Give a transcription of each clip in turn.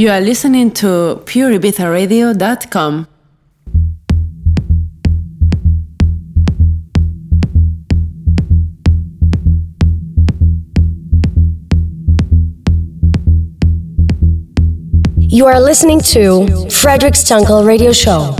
You are listening to pureibizaradio.com. You are listening to Frederic Stunkel Radio Show.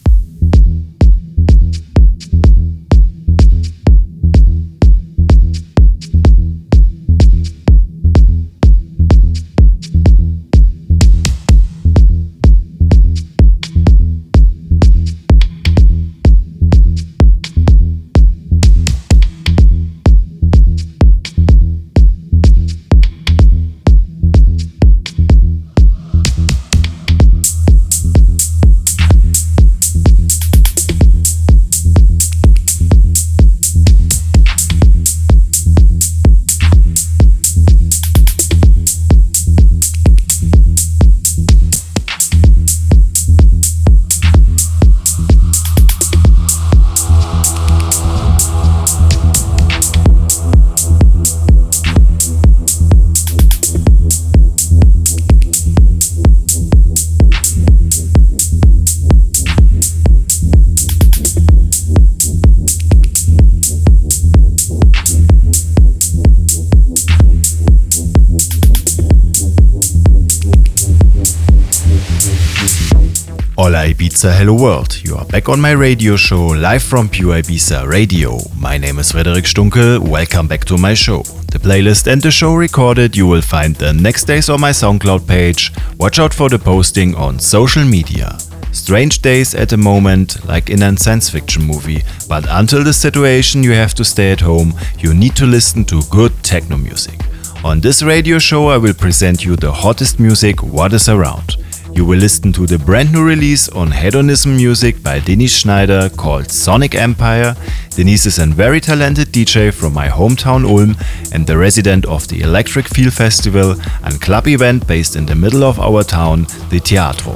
Ibiza, hello world. You are back on my radio show live from Pure Ibiza Radio. My name is Frederic Stunkel. Welcome back to my show. The playlist and the show recorded you will find the next days on my SoundCloud page. Watch out for the posting on social media. Strange days at the moment, like in a science fiction movie, but until the situation you have to stay at home, you need to listen to good techno music. On this radio show, I will present you the hottest music what is around. You will listen to the brand new release on Hedonism Music by Denise Schneider called Sonic Empire. Denise is a very talented DJ from my hometown Ulm and the resident of the Electric Feel Festival, a club event based in the middle of our town, the Teatro.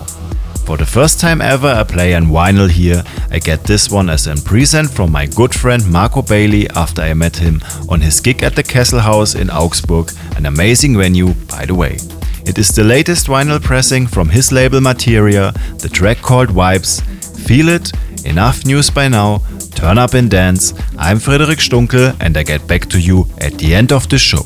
For the first time ever I play on vinyl here, I get this one as a present from my good friend Marco Bailey after I met him on his gig at the Kesselhaus in Augsburg, an amazing venue by the way. It is the latest vinyl pressing from his label Materia, the track called Vibez. Feel it? Enough news by now. Turn up and dance. I'm Frederic Stunkel and I get back to you at the end of the show.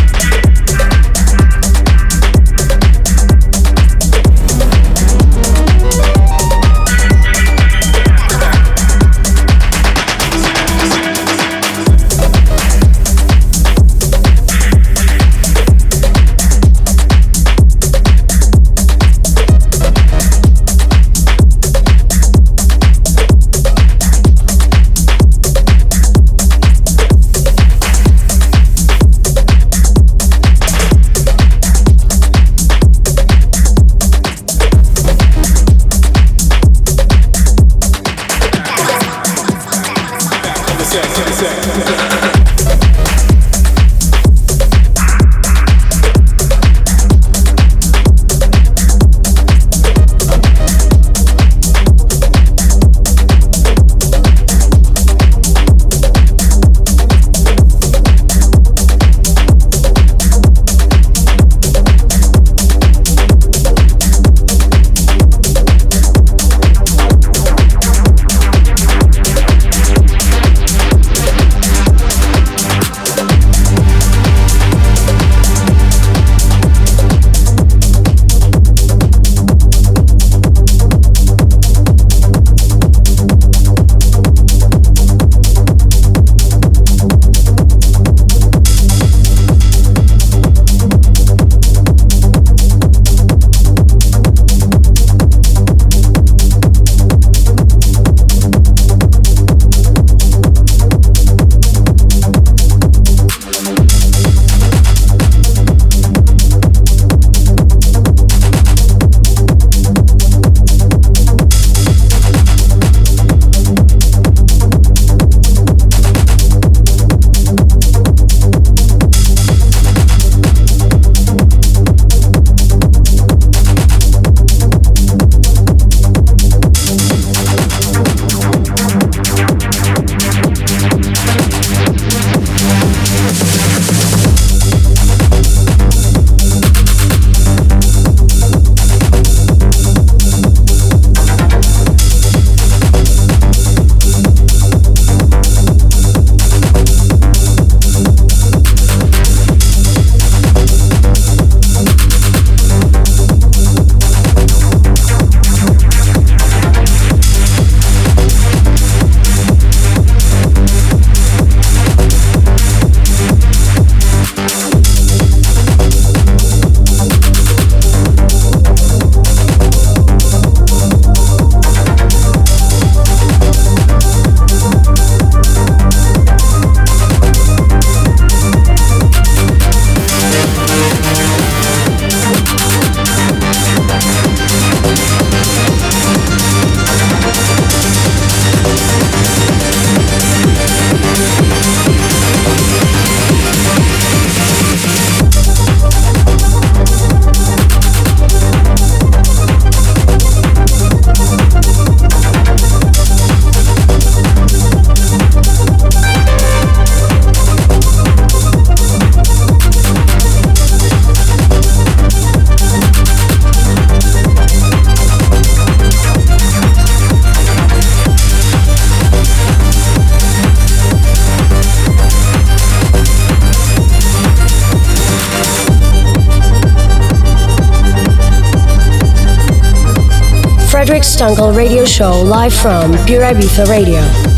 Stunkel radio show live from Pure Ibiza Radio.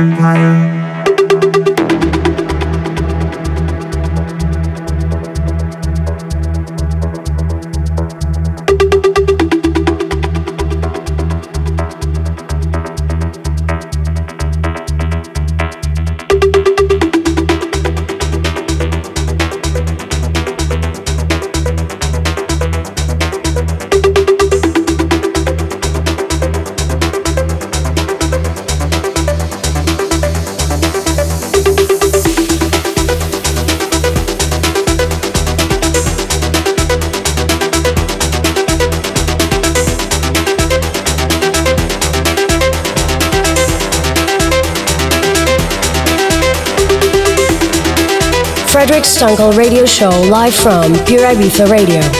Empire. Live from Pure Ibiza Radio.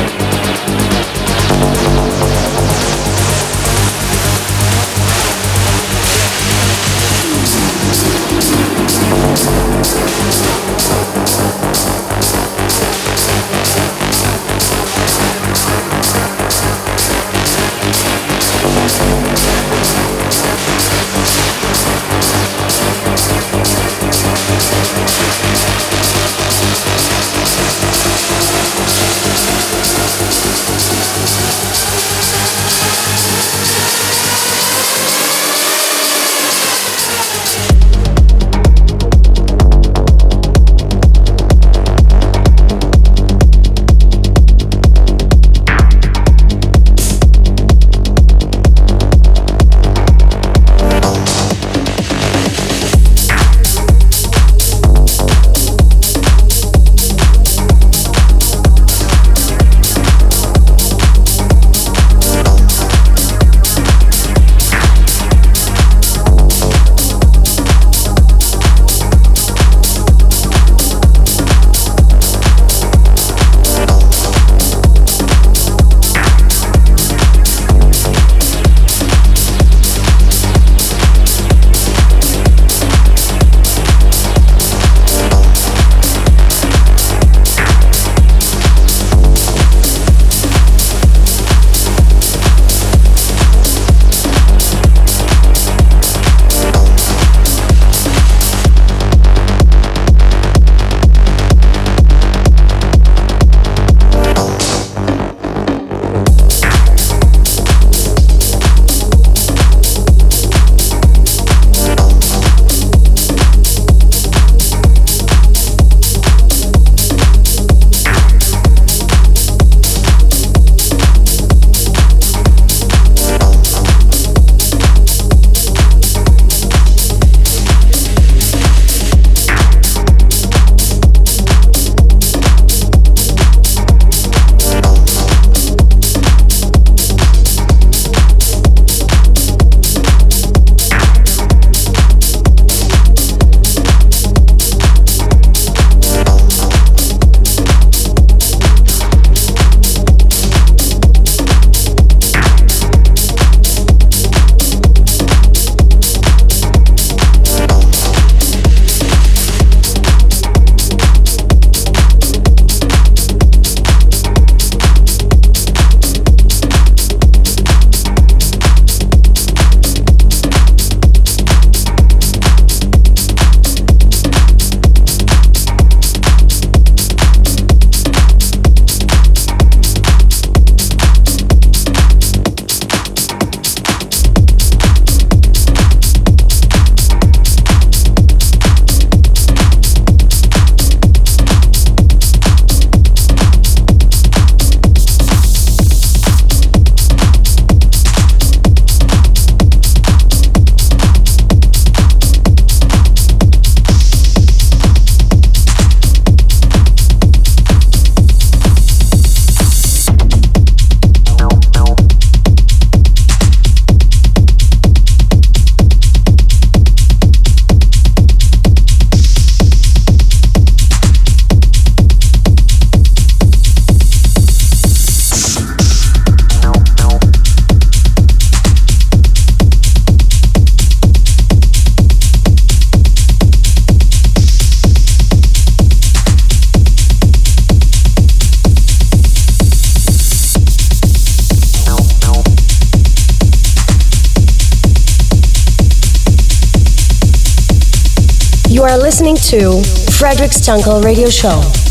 Listening to Frederic Stunkel Radio Show.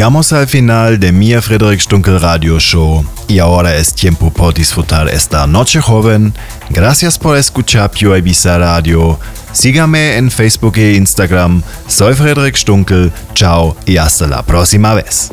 Llegamos al final de mi Frederick Stunkel Radio Show y ahora es tiempo por disfrutar esta noche joven. Gracias por escuchar Pure Ibiza Radio. Sígame en Facebook e Instagram. Soy Frederick Stunkel. Chao y hasta la próxima vez.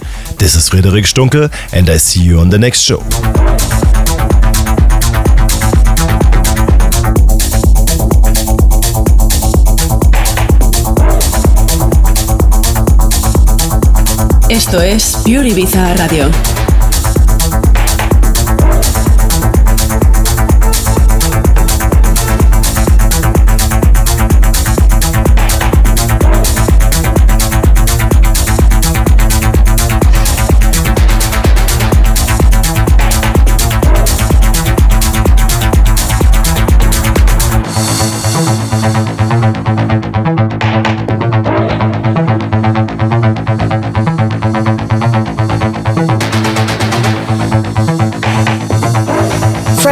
This is Frederic Stunkel, and I see you on the next show. Esto es Pure Ibiza Radio.